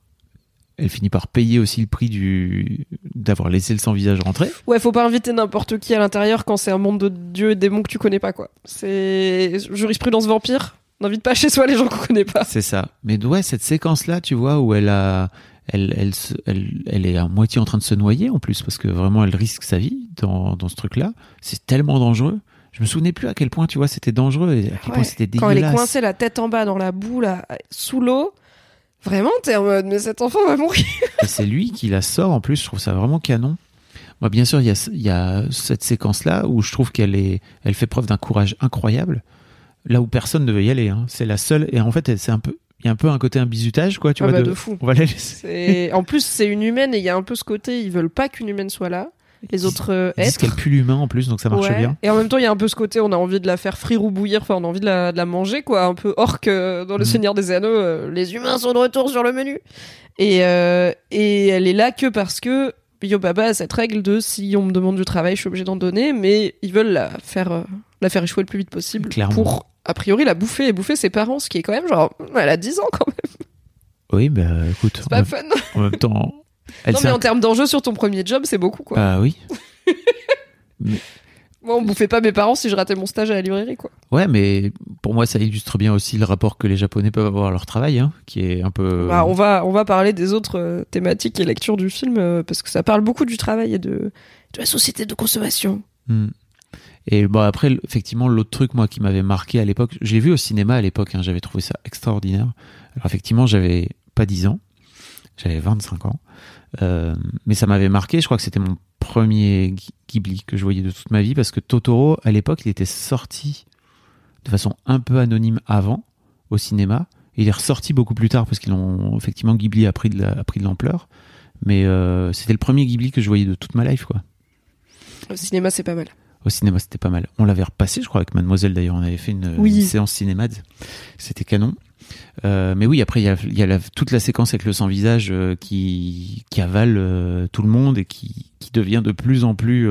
Speaker 2: elle finit par payer aussi le prix du d'avoir laissé le sans visage rentrer.
Speaker 1: Ouais, faut pas inviter n'importe qui à l'intérieur quand c'est un monde de dieux et démons que tu connais pas, quoi. C'est jurisprudence vampire. N'invite pas chez soi les gens qu'on connaît pas.
Speaker 2: C'est ça. Mais ouais, cette séquence là, tu vois, où elle a, elle, elle, elle, elle est à moitié en train de se noyer en plus parce que vraiment elle risque sa vie dans, dans ce truc-là. C'est tellement dangereux. Je me souvenais plus à quel point, tu vois, c'était dangereux et à quel point c'était
Speaker 1: Quand elle est
Speaker 2: dégueulasse.
Speaker 1: coincée la tête en bas dans la boue, là, sous l'eau, vraiment, t'es en mode, mais cet enfant va mourir.
Speaker 2: Et c'est lui qui la sort en plus, je trouve ça vraiment canon. Moi, bien sûr, il y a, y a cette séquence-là où je trouve qu'elle est, elle fait preuve d'un courage incroyable, là où personne ne veut y aller. hein. C'est la seule, et en fait, c'est un peu, il y a un peu un côté un bizutage, quoi, tu
Speaker 1: Ah
Speaker 2: vois.
Speaker 1: bah,
Speaker 2: de-
Speaker 1: de fou.
Speaker 2: On va la laisser.
Speaker 1: En plus, c'est une humaine et il y a un peu ce côté, ils veulent pas qu'une humaine soit là. Les autres euh,
Speaker 2: Ils
Speaker 1: êtres.
Speaker 2: qu'elle pue l'humain en plus, donc ça marche
Speaker 1: Ouais.
Speaker 2: bien.
Speaker 1: Et en même temps, il y a un peu ce côté, on a envie de la faire frire ou bouillir, enfin, on a envie de la, de la manger, quoi. Un peu orque euh, dans Le
Speaker 2: Mhm.
Speaker 1: Seigneur des Anneaux. euh, les humains sont de retour sur le menu. Et, euh, et elle est là que parce que Yo Baba a cette règle de si on me demande du travail, je suis obligé d'en donner, mais ils veulent la faire, euh, la faire échouer le plus vite possible
Speaker 2: Clairement.
Speaker 1: pour, a priori, la bouffer et bouffer ses parents, ce qui est quand même genre, elle a 10 ans quand même,
Speaker 2: Oui, bah écoute,
Speaker 1: c'est pas
Speaker 2: même,
Speaker 1: fun.
Speaker 2: en même temps, elle
Speaker 1: non, mais en termes d'enjeu sur ton premier job, c'est beaucoup, quoi.
Speaker 2: Ah oui.
Speaker 1: Moi, on bouffait pas mes parents si je ratais mon stage à la librairie, quoi.
Speaker 2: Ouais, mais pour moi, ça illustre bien aussi le rapport que les Japonais peuvent avoir à leur travail, hein, qui est un peu.
Speaker 1: Bah, on va on va parler des autres euh, thématiques et lectures du film euh, parce que ça parle beaucoup du travail et de de la société de consommation.
Speaker 2: Hmm. Et bon après l- effectivement l'autre truc moi qui m'avait marqué à l'époque, j'ai vu au cinéma à l'époque, hein, j'avais trouvé ça extraordinaire. Alors effectivement j'avais pas 10 ans, j'avais 25 ans, Euh, mais ça m'avait marqué. Je crois que c'était mon premier Ghi- Ghibli que je voyais de toute ma vie parce que Totoro à l'époque il était sorti de façon un peu anonyme avant au cinéma. Il est ressorti beaucoup plus tard parce qu'ils ont effectivement Ghibli a pris de a pris de l'ampleur. Mais euh, c'était le premier Ghibli que je voyais de toute ma life quoi.
Speaker 1: Au cinéma, c'est pas mal.
Speaker 2: Au cinéma, c'était pas mal. On l'avait repassé, je crois, avec Mademoiselle d'ailleurs. On avait fait une,
Speaker 1: Oui.
Speaker 2: une séance cinéma. C'était canon. Euh, mais oui, après, il y a, il y a la- toute la séquence avec le sans-visage euh, qui, qui avale euh, tout le monde et qui, qui devient de plus en plus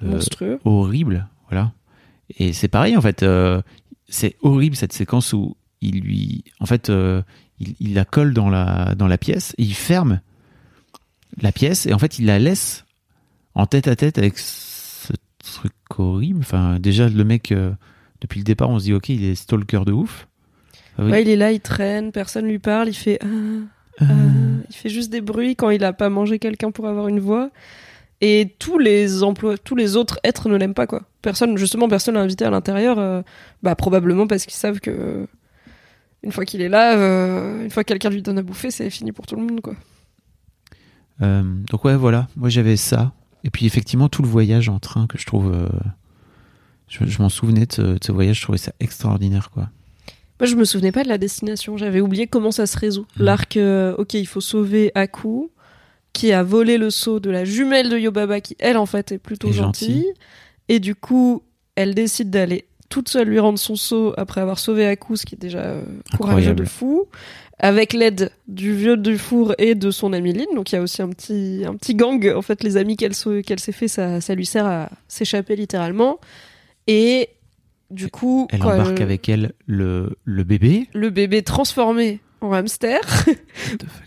Speaker 1: Monstrueux.
Speaker 2: horrible. Voilà. Et c'est pareil, en fait. c'est horrible cette séquence où il lui. En fait, il, il la colle dans la, dans la pièce et il ferme la pièce et en fait, il la laisse en tête à tête avec truc horrible. Enfin, déjà, le mec, euh, depuis le départ, on se dit, ok, il est stalker de ouf. Ah oui.
Speaker 1: Ouais, il est là, il traîne, personne lui parle, il fait ah, ah,
Speaker 2: Euh,
Speaker 1: il fait juste des bruits quand il a pas mangé quelqu'un pour avoir une voix. Et tous les emplois, tous les autres êtres ne l'aiment pas quoi. Personne, justement, personne l'a invité à l'intérieur. euh, bah probablement parce qu'ils savent que euh, une fois qu'il est là, une fois que quelqu'un lui donne à bouffer, c'est fini pour tout le monde quoi.
Speaker 2: Donc ouais, voilà. Moi j'avais ça. Et puis effectivement tout le voyage en train que je trouve, euh, je, je m'en souvenais de ce, de ce voyage. Je trouvais ça extraordinaire quoi.
Speaker 1: Moi, je me souvenais pas de la destination. J'avais oublié comment ça se résout.
Speaker 2: Mhm.
Speaker 1: L'arc, euh, ok, il faut sauver Aku, qui a volé le seau de la jumelle de Yobaba, qui elle, en fait, est plutôt gentille. Et du coup, elle décide d'aller toute seule lui rendre son seau après avoir sauvé Aku, ce qui est déjà euh, courageux de fou. Avec l'aide du vieux du four et de son amie Lynn. Donc il y a aussi un petit, un petit gang. En fait, les amis qu'elle se- qu'elle s'est fait, ça, ça lui sert à s'échapper littéralement. Et du coup,
Speaker 2: Elle embarque
Speaker 1: elle-
Speaker 2: avec elle le, le bébé.
Speaker 1: le bébé transformé en hamster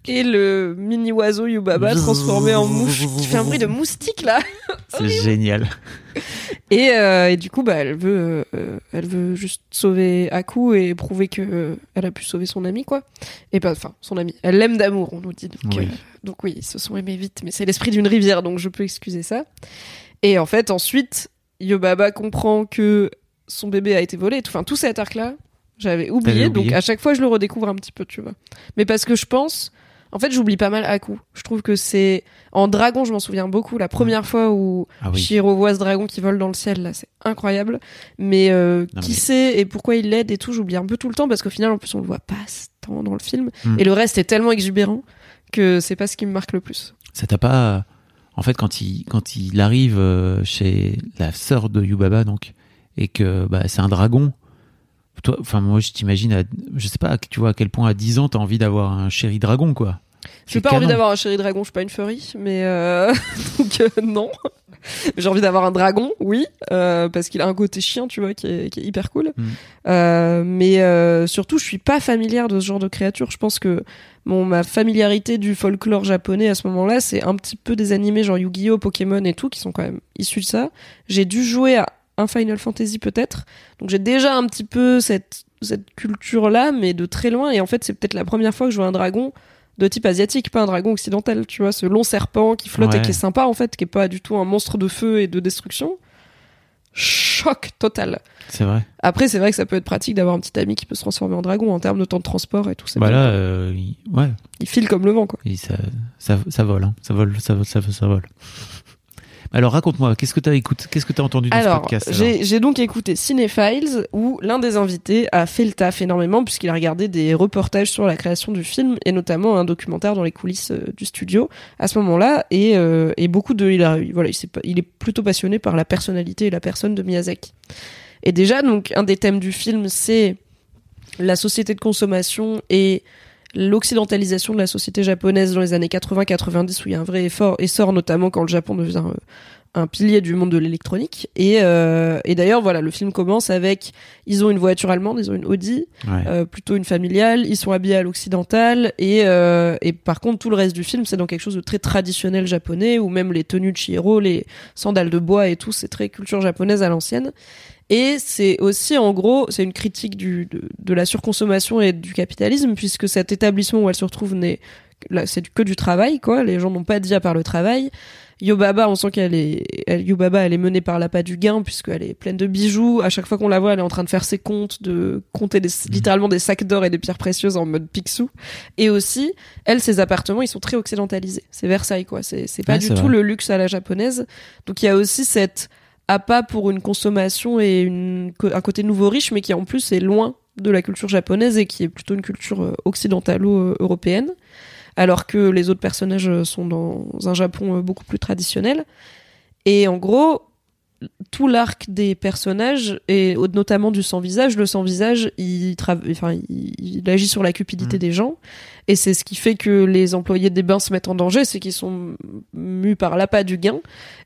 Speaker 1: et le mini oiseau Yubaba transformé en mouche qui fait un bruit de moustique là.
Speaker 2: C'est génial.
Speaker 1: Et, euh, et du coup, bah, elle veut, euh, elle veut juste sauver Aku et prouver que euh, elle a pu sauver son ami quoi. Et pas, enfin, son ami. Elle l'aime d'amour, on nous dit. Donc
Speaker 2: Oui.
Speaker 1: donc oui, ils se sont aimés vite, mais c'est l'esprit d'une rivière, donc je peux excuser ça. Et en fait, ensuite, Yobaba comprend que son bébé a été volé. Enfin, tout cet arc-là, j'avais oublié. Donc à chaque fois, je le redécouvre un petit peu, tu vois. Mais parce que je pense, en fait, j'oublie pas mal Aku. Je trouve que c'est en dragon, je m'en souviens beaucoup. La première fois où
Speaker 2: Ah oui.
Speaker 1: Shiro voit ce dragon qui vole dans le ciel, là, c'est incroyable. Mais euh,
Speaker 2: Non,
Speaker 1: qui
Speaker 2: mais-
Speaker 1: sait et pourquoi il l'aide et tout, j'oublie un peu tout le temps parce qu'au final, en plus, on le voit pas tant dans le film.
Speaker 2: Mm.
Speaker 1: Et le reste est tellement exubérant que c'est pas ce qui me marque le plus.
Speaker 2: Ça t'a pas. En fait, quand il, quand il arrive euh, chez la sœur de Yubaba, donc, et que bah, c'est un dragon, toi, enfin, moi, je t'imagine, je sais pas, tu vois, à quel point à 10 ans, t'as envie d'avoir un chéri dragon, quoi.
Speaker 1: J'ai pas envie d'avoir un chéri dragon, je suis pas une furry, mais euh... donc euh, non. J'ai envie d'avoir un dragon, oui, euh, parce qu'il a un côté chien, tu vois, qui est, qui est hyper cool.
Speaker 2: Mm.
Speaker 1: Mais surtout, je suis pas familière de ce genre de créature. Je pense que mon ma familiarité du folklore japonais à ce moment-là, c'est un petit peu des animés genre Yu-Gi-Oh, Pokémon et tout, qui sont quand même issus de ça. J'ai dû jouer à un Final Fantasy peut-être, donc j'ai déjà un petit peu cette cette culture-là, mais de très loin. Et en fait, c'est peut-être la première fois que je vois un dragon de type asiatique, pas un dragon occidental, tu vois, ce long serpent qui flotte et qui est sympa en fait, qui est pas du tout un monstre de feu et de destruction. Choc total.
Speaker 2: C'est vrai.
Speaker 1: Après, c'est vrai que ça peut être pratique d'avoir un petit ami qui peut se transformer en dragon en termes de temps de transport et tout. c'est
Speaker 2: Bah
Speaker 1: bien.
Speaker 2: là, euh, il- ouais,
Speaker 1: Il file comme le vent, quoi.
Speaker 2: Et ça, ça, ça vole, hein. ça vole, ça vole, ça vole, ça vole. Alors raconte-moi, qu'est-ce que t'as écouté, qu'est-ce que t'as entendu dans ce podcast alors?
Speaker 1: j'ai donc écouté Cinéphiles où l'un des invités a fait le taf énormément puisqu'il a regardé des reportages sur la création du film et notamment un documentaire dans les coulisses euh, du studio à ce moment-là et, euh, et beaucoup de il a voilà il, pas- il est plutôt passionné par la personnalité et la personne de Miyazaki. Et déjà donc un des thèmes du film c'est la société de consommation et l'occidentalisation de la société japonaise dans les années 80-90 où il y a un vrai effort essor notamment quand le Japon devient euh, un pilier du monde de l'électronique et, euh, et d'ailleurs voilà le film commence avec ils ont une voiture allemande ils ont une Audi
Speaker 2: Ouais.
Speaker 1: euh, plutôt une familiale ils sont habillés à l'occidental et, euh, et par contre tout le reste du film c'est dans quelque chose de très traditionnel japonais où même les tenues de Chihiro les sandales de bois et tout c'est très culture japonaise à l'ancienne et c'est aussi, en gros, c'est une critique du, de, de la surconsommation et du capitalisme, puisque cet établissement où elle se retrouve n'est, là, c'est que du travail, quoi. Les gens n'ont pas vie à part le travail. Yobaba, on sent qu'elle est, elle, Yobaba, elle est menée par l'appât du gain, puisqu'elle est pleine de bijoux. À chaque fois qu'on la voit, elle est en train de faire ses comptes, de compter des, littéralement des sacs d'or et des pierres précieuses en mode Picsou. Et aussi, elle, ses appartements, ils sont très occidentalisés. C'est Versailles, quoi. C'est, c'est pas
Speaker 2: Ouais,
Speaker 1: du tout
Speaker 2: vrai.
Speaker 1: le luxe à la japonaise. Donc il y a aussi cette appât pour une consommation et une, un côté nouveau riche, mais qui en plus est loin de la culture japonaise et qui est plutôt une culture euh, occidentalo-européenne, alors que les autres personnages euh, sont dans un Japon euh, beaucoup plus traditionnel. Et en gros, tout l'arc des personnages et notamment du sans visage le sans visage il, enfin, il, il agit sur la cupidité
Speaker 2: Mhm.
Speaker 1: des gens. Et c'est ce qui fait que les employés des bains se mettent en danger c'est qu'ils sont mus par l'appât du gain.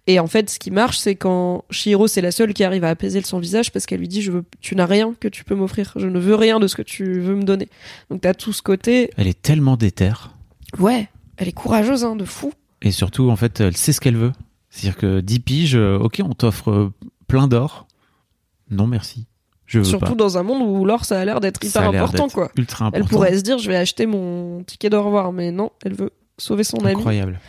Speaker 1: Et en fait ce qui marche c'est quand Shihiro c'est la seule qui arrive à apaiser le sans visage parce qu'elle lui dit je veux tu n'as rien que tu peux m'offrir. Je ne veux rien de ce que tu veux me donner. Donc t'as tout ce côté.
Speaker 2: Elle est tellement déterre.
Speaker 1: ouais. Elle est courageuse hein, de fou.
Speaker 2: Et surtout, en fait, elle sait ce qu'elle veut. C'est-à-dire que 10 piges, euh, ok, on t'offre euh, plein d'or. Non, merci. Je veux
Speaker 1: surtout
Speaker 2: pas.
Speaker 1: dans un monde où l'or ça a l'air d'être hyper important quoi
Speaker 2: Ultra important.
Speaker 1: Elle pourrait se dire, je vais acheter mon ticket d'au revoir, mais non, elle veut sauver son ami.
Speaker 2: Incroyable.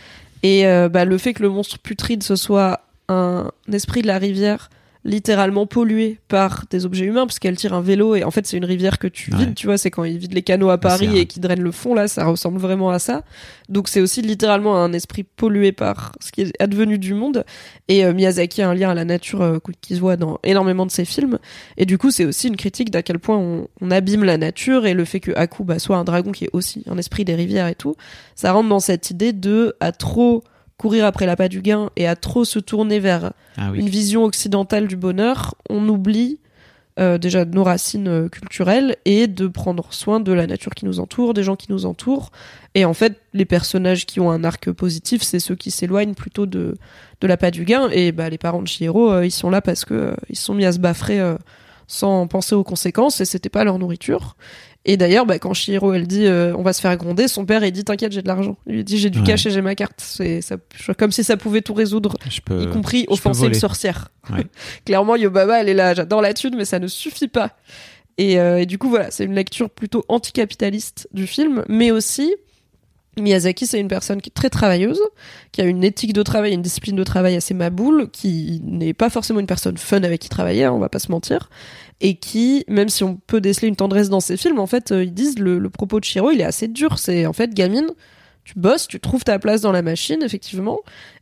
Speaker 1: Et euh, bah, le fait que le monstre putride ce soit un esprit de la rivière littéralement pollué par des objets humains puisqu'elle tire un vélo et en fait c'est une rivière que tu vides
Speaker 2: Ouais.
Speaker 1: tu vois c'est quand ils vident les canaux à Paris
Speaker 2: un-
Speaker 1: et qui drainent le fond là ça ressemble vraiment à ça. Donc c'est aussi littéralement un esprit pollué par ce qui est advenu du monde. Et euh, Miyazaki a un lien à la nature euh, qui se voit dans énormément de ses films. Et du coup c'est aussi une critique d'à quel point on, on abîme la nature et le fait que Aku bah, soit un dragon qui est aussi un esprit des rivières et tout ça rentre dans cette idée de à trop courir après l'appât du gain et à trop se tourner vers
Speaker 2: Ah oui.
Speaker 1: une vision occidentale du bonheur, on oublie euh, déjà nos racines euh, culturelles et de prendre soin de la nature qui nous entoure, des gens qui nous entourent. Et en fait, les personnages qui ont un arc positif, c'est ceux qui s'éloignent plutôt de, de l'appât du gain. Et bah, les parents de Chihiro, euh, ils sont là parce que euh, ils sont mis à se baffrer sans penser aux conséquences et c'était pas leur nourriture. Et d'ailleurs, bah, quand Chihiro elle dit euh, on va se faire gronder, son père il dit t'inquiète j'ai de l'argent. Il lui dit j'ai du
Speaker 2: Ouais.
Speaker 1: cash et j'ai ma carte. C'est ça, comme si ça pouvait tout résoudre
Speaker 2: Je peux,
Speaker 1: y compris offenser une sorcière.
Speaker 2: Ouais.
Speaker 1: Clairement, Yobaba, elle est là, j'adore la thune, mais ça ne suffit pas. Et, euh, et du coup, voilà, c'est une lecture plutôt anticapitaliste du film, mais aussi, Miyazaki, c'est une personne qui est très travailleuse, qui a une éthique de travail, une discipline de travail assez maboule, qui n'est pas forcément une personne fun avec qui travailler, hein, on va pas se mentir, et qui, même si on peut déceler une tendresse dans ses films, en fait, euh, ils disent le, le propos de Shiro, il est assez dur. C'est en fait, gamine, tu bosses, tu trouves ta place dans la machine, effectivement,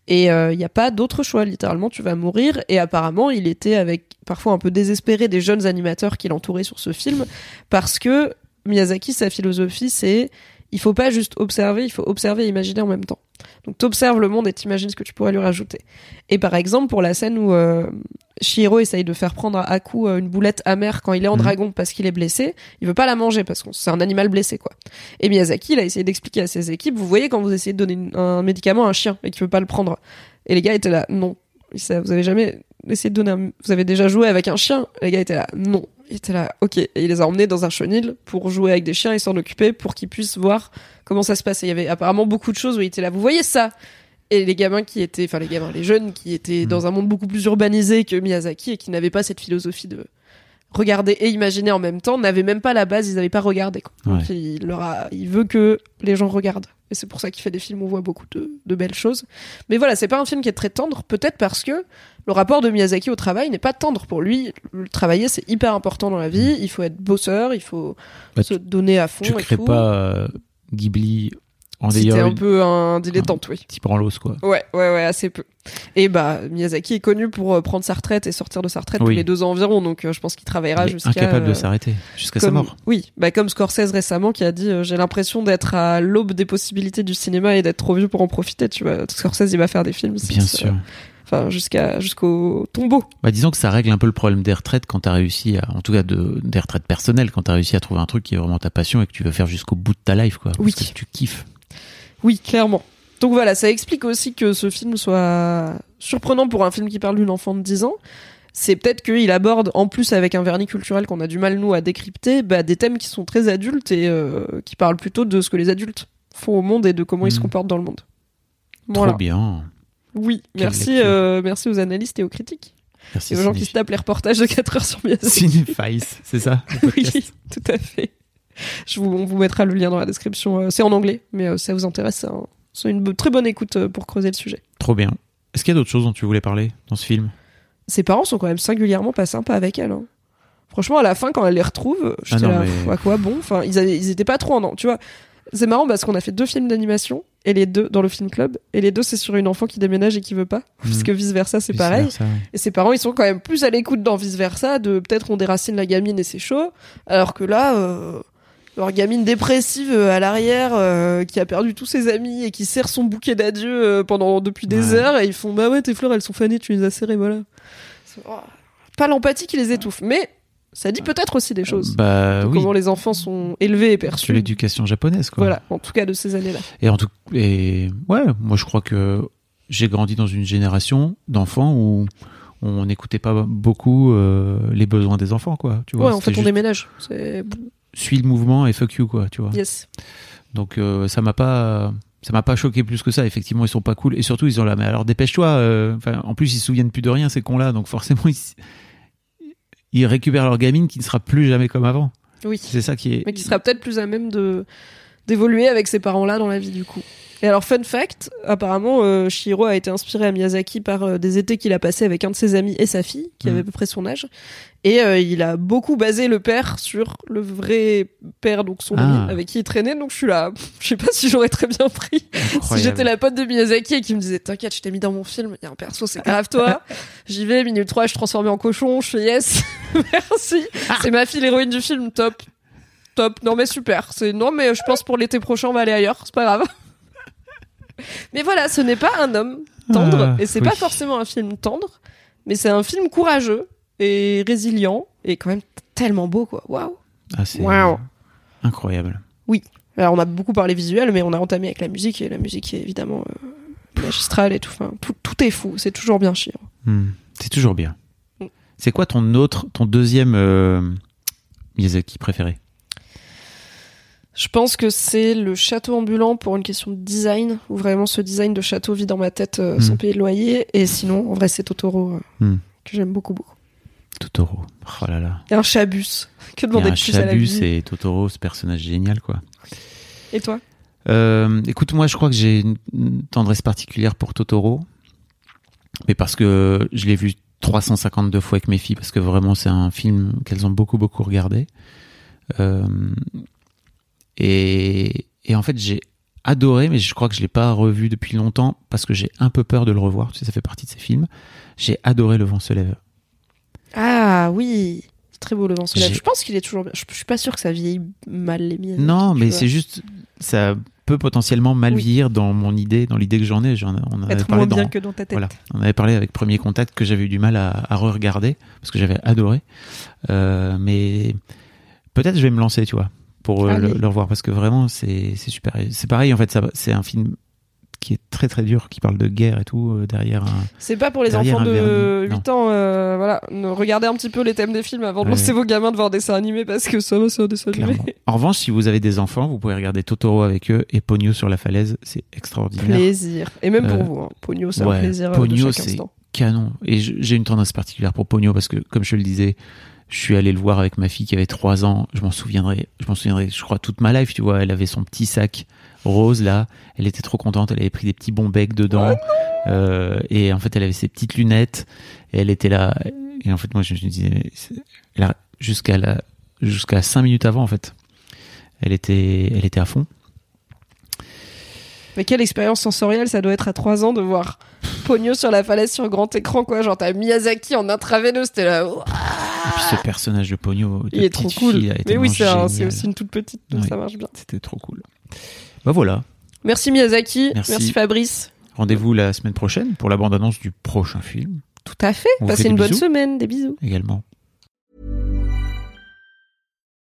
Speaker 1: et il n'y a pas d'autre choix, littéralement, tu vas mourir. Et apparemment, il était avec parfois un peu désespéré des jeunes animateurs qui l'entouraient sur ce film, parce que Miyazaki, sa philosophie, c'est il faut pas juste observer, il faut observer et imaginer en même temps. Donc t'observes le monde et t'imagines ce que tu pourrais lui rajouter. Et par exemple, pour la scène où euh, Shihiro essaye de faire prendre à Aku euh, une boulette amère quand il est en
Speaker 2: Mhm.
Speaker 1: dragon parce qu'il est blessé, il veut pas la manger parce que c'est un animal blessé, quoi. Et Miyazaki, il a essayé d'expliquer à ses équipes, vous voyez quand vous essayez de donner une- un médicament à un chien et qu'il veut pas le prendre. Et les gars étaient là, non. Ça, vous avez jamais essayé de donner un... Vous avez déjà joué avec un chien Les gars étaient là, non. Ils étaient là, ok. Et il les a emmenés dans un chenil pour jouer avec des chiens et s'en occuper pour qu'ils puissent voir comment ça se passe. Et il y avait apparemment beaucoup de choses où il était là, vous voyez ça? Et les gamins qui étaient, enfin les gamins, les jeunes qui étaient
Speaker 2: Mm.
Speaker 1: dans un monde beaucoup plus urbanisé que Miyazaki et qui n'avaient pas cette philosophie de regarder et imaginer en même temps, n'avaient même pas la base, ils n'avaient pas regardé. Quoi. Donc, il, leur a- il veut que les gens regardent. Et c'est pour ça qu'il fait des films où on voit beaucoup de, de belles choses. Mais voilà, c'est pas un film qui est très tendre, peut-être parce que le rapport de Miyazaki au travail n'est pas tendre pour lui. Le travailler, c'est hyper important dans la vie. Il faut être bosseur, il faut
Speaker 2: Bah,
Speaker 1: se donner à fond.
Speaker 2: Tu
Speaker 1: et
Speaker 2: crées
Speaker 1: tout.
Speaker 2: pas euh, Ghibli en
Speaker 1: C'était un peu un dilettante, oui.
Speaker 2: petit branlos, quoi.
Speaker 1: Ouais, ouais, ouais, assez peu. Et bah, Miyazaki est connu pour euh, prendre sa retraite et sortir de sa retraite tous les deux ans environ, donc euh, je pense qu'il travaillera jusqu'à.
Speaker 2: incapable de
Speaker 1: euh,
Speaker 2: s'arrêter jusqu'à sa mort.
Speaker 1: Oui, bah comme Scorsese récemment qui a dit euh, j'ai l'impression d'être à l'aube des possibilités du cinéma et d'être trop vieux pour en profiter, tu vois. Scorsese il va faire des films.
Speaker 2: Bien sûr.
Speaker 1: Enfin jusqu'à jusqu'au tombeau.
Speaker 2: Bah, disons que ça règle un peu le problème des retraites quand t'as réussi à, en tout cas de, des retraites personnelles, quand t'as réussi à trouver un truc qui est vraiment ta passion et que tu veux faire jusqu'au bout de ta life, quoi.
Speaker 1: Oui.
Speaker 2: Parce que tu kiffes.
Speaker 1: Oui, clairement. Donc voilà, ça explique aussi que ce film soit surprenant pour un film qui parle d'une enfant de 10 ans. C'est peut-être qu'il aborde, en plus avec un vernis culturel qu'on a du mal nous à décrypter, bah, des thèmes qui sont très adultes et euh, qui parlent plutôt de ce que les adultes font au monde et de comment ils se
Speaker 2: Mhm.
Speaker 1: comportent dans le monde. Voilà.
Speaker 2: Trop bien.
Speaker 1: Oui,
Speaker 2: Quelle
Speaker 1: merci, euh, merci aux analystes et aux critiques.
Speaker 2: Merci.
Speaker 1: Et aux gens qui se tapent les reportages de 4 heures sur.
Speaker 2: Cinefice, c'est ça
Speaker 1: oui, tout à fait. Je vous, on vous mettra le lien dans la description. Euh, C'est en anglais, mais euh, ça vous intéresse, c'est un- c'est une très bonne écoute euh, pour creuser le sujet.
Speaker 2: Trop bien. Est-ce qu'il y a d'autres choses dont tu voulais parler dans ce film?
Speaker 1: Ses parents sont quand même singulièrement pas sympas avec elle. hein. Franchement, à la fin, quand elle les retrouve, j'étais
Speaker 2: Ah non,
Speaker 1: là,
Speaker 2: mais-
Speaker 1: à quoi bon? Enfin, ils, avaient- ils étaient pas trop en an. Tu vois, c'est marrant parce qu'on a fait deux films d'animation et les deux dans le film club et les deux c'est sur une enfant qui déménage et qui veut pas,
Speaker 2: Mhm.
Speaker 1: que vice versa c'est pareil.
Speaker 2: versa, ouais.
Speaker 1: Et ses parents, ils sont quand même plus à l'écoute dans vice versa, de peut-être on déracine la gamine et c'est chaud, alors que là, euh, leur gamine dépressive euh, à l'arrière, euh, qui a perdu tous ses amis et qui serre son bouquet d'adieu euh, pendant depuis des
Speaker 2: Ouais.
Speaker 1: heures, et ils font bah ouais tes fleurs elles sont fanées, tu les as serrées, voilà. Oh, pas l'empathie qui les étouffe, mais ça dit peut-être aussi des choses.
Speaker 2: Bah oui,
Speaker 1: Comment les enfants sont élevés et perçus.
Speaker 2: l'éducation japonaise, quoi.
Speaker 1: Voilà, en tout cas de ces années-là.
Speaker 2: Et en tout, et ouais, moi je crois que j'ai grandi dans une génération d'enfants où on n'écoutait pas beaucoup euh, les besoins des enfants, quoi. Tu vois,
Speaker 1: Ouais, en fait, on déménage.
Speaker 2: Suis le mouvement et fuck you, quoi. Tu vois.
Speaker 1: yes.
Speaker 2: Donc euh, ça m'a pas, ça m'a pas choqué plus que ça. Effectivement, ils sont pas cool et surtout ils ont la. Mais alors dépêche-toi. euh, Enfin, en plus ils se souviennent plus de rien ces cons-là, donc forcément ils, ils récupèrent leur gamine qui ne sera plus jamais comme avant.
Speaker 1: Oui.
Speaker 2: C'est ça qui est.
Speaker 1: mais qui sera peut-être plus à même de d'évoluer avec ces parents-là dans la vie du coup. Et alors fun fact, apparemment euh, Shihiro a été inspiré à Miyazaki par euh, des étés qu'il a passé avec un de ses amis et sa fille qui
Speaker 2: Mhm.
Speaker 1: avait à peu près son âge et euh, il a beaucoup basé le père sur le vrai père donc son
Speaker 2: Ah.
Speaker 1: ami avec qui il traînait donc je suis là, je sais pas si j'aurais très bien pris si j'étais la pote de Miyazaki et qui me disait t'inquiète, je t'ai mis dans mon film, il y a un perso, c'est grave toi. J'y vais, minute 3, je suis transformé en cochon, je fais yes. Merci. C'est ma fille l'héroïne du film, top. Top. Non mais super. C'est non mais je pense pour l'été prochain on va aller ailleurs, c'est pas grave. mais voilà, ce n'est pas un homme tendre
Speaker 2: Ah,
Speaker 1: et c'est
Speaker 2: oui.
Speaker 1: pas forcément un film tendre, mais c'est un film courageux et résilient et quand même tellement beau quoi. Waouh.
Speaker 2: Ah, c'est
Speaker 1: Waouh.
Speaker 2: incroyable.
Speaker 1: Alors on a beaucoup parlé visuel mais on a entamé avec la musique et la musique est évidemment euh, magistrale et tout enfin tout, tout est fou, c'est toujours bien chier.
Speaker 2: Hmm. C'est toujours bien.
Speaker 1: Mm.
Speaker 2: C'est quoi ton autre, ton deuxième euh, Miyazaki préféré?
Speaker 1: Je pense que c'est le château ambulant pour une question de design, où vraiment ce design de château vit dans ma tête euh,
Speaker 2: Hmm.
Speaker 1: sans payer de loyer. Et sinon, en vrai, c'est Totoro, euh,
Speaker 2: Hmm.
Speaker 1: que j'aime beaucoup, beaucoup.
Speaker 2: Totoro. Oh là là.
Speaker 1: Et un chabus. Que demander de
Speaker 2: un
Speaker 1: plus à la
Speaker 2: Chabus
Speaker 1: vie
Speaker 2: et Totoro, ce personnage génial, quoi.
Speaker 1: Et toi?
Speaker 2: Euh, écoute, moi, je crois que j'ai une- une tendresse particulière pour Totoro, mais parce que je l'ai vu 352 fois avec mes filles, parce que vraiment, c'est un film qu'elles ont beaucoup, beaucoup regardé. Euh, et, et en fait, j'ai adoré, mais je crois que je l'ai pas revu depuis longtemps, parce que j'ai un peu peur de le revoir. Tu sais, ça fait partie de ces films. J'ai adoré Le vent se lève.
Speaker 1: Ah oui C'est très beau le vent se lève. Je pense qu'il est toujours bien. Je, je suis pas sûr que ça vieillit mal les miennes.
Speaker 2: Non, mais c'est juste, ça peut potentiellement mal
Speaker 1: Oui.
Speaker 2: vieillir dans mon idée, dans l'idée que j'en ai. J'en, on en avait
Speaker 1: Être
Speaker 2: parlé
Speaker 1: moins
Speaker 2: dans,
Speaker 1: bien que dans ta tête.
Speaker 2: Voilà, on avait parlé avec Premier Contact que j'avais eu du mal à, à re-regarder parce que j'avais adoré. Euh, mais peut-être je vais me lancer, tu vois, pour euh, le, le revoir parce que vraiment c'est super. C'est pareil en fait, c'est un film qui est très très dur, qui parle de guerre et tout euh, derrière. Un...
Speaker 1: C'est pas pour les enfants de
Speaker 2: vernis,
Speaker 1: 8 ans. euh, voilà, regardez un petit peu les thèmes des films avant de
Speaker 2: Ouais.
Speaker 1: lancer vos gamins devant un dessin animé parce que ça va, c'est un dessin animé.
Speaker 2: Clairement. En revanche, si vous avez des enfants, vous pouvez regarder Totoro avec eux et Pogno sur la falaise, c'est extraordinaire.
Speaker 1: Plaisir. Et même pour
Speaker 2: Euh,
Speaker 1: vous, hein. Pogno, c'est
Speaker 2: ouais,
Speaker 1: un plaisir
Speaker 2: Pogno,
Speaker 1: de
Speaker 2: c'est- canon. Et j'ai une tendance particulière pour Pogno parce que, comme je le disais, je suis allé le voir avec ma fille qui avait 3 ans. Je m'en souviendrai, je m'en souviendrai, je crois, toute ma life, tu vois. Elle avait son petit sac rose là. Elle était trop contente. Elle avait pris des petits bons becs dedans. Euh, et en fait, elle avait ses petites lunettes. Et elle était là. Et en fait, moi, je me disais, jusqu'à la, jusqu'à 5 minutes avant, en fait. Elle était, elle était à fond.
Speaker 1: Mais quelle expérience sensorielle ça doit être à 3 ans de voir Pogno sur la falaise sur grand écran, quoi. Genre, t'as Miyazaki en intraveineux, c'était là. ouah,
Speaker 2: ce personnage de Pogno, de
Speaker 1: il est trop cool.
Speaker 2: fille,
Speaker 1: Mais oui, c'est aussi une toute petite, donc
Speaker 2: Oui.
Speaker 1: ça marche bien.
Speaker 2: C'était trop cool. Bah voilà.
Speaker 1: Merci Miyazaki,
Speaker 2: Merci.
Speaker 1: merci, Fabrice.
Speaker 2: Rendez-vous la semaine prochaine pour la bande-annonce du prochain film
Speaker 1: Tout à fait. Passez une bonne semaine, des bisous.
Speaker 2: également.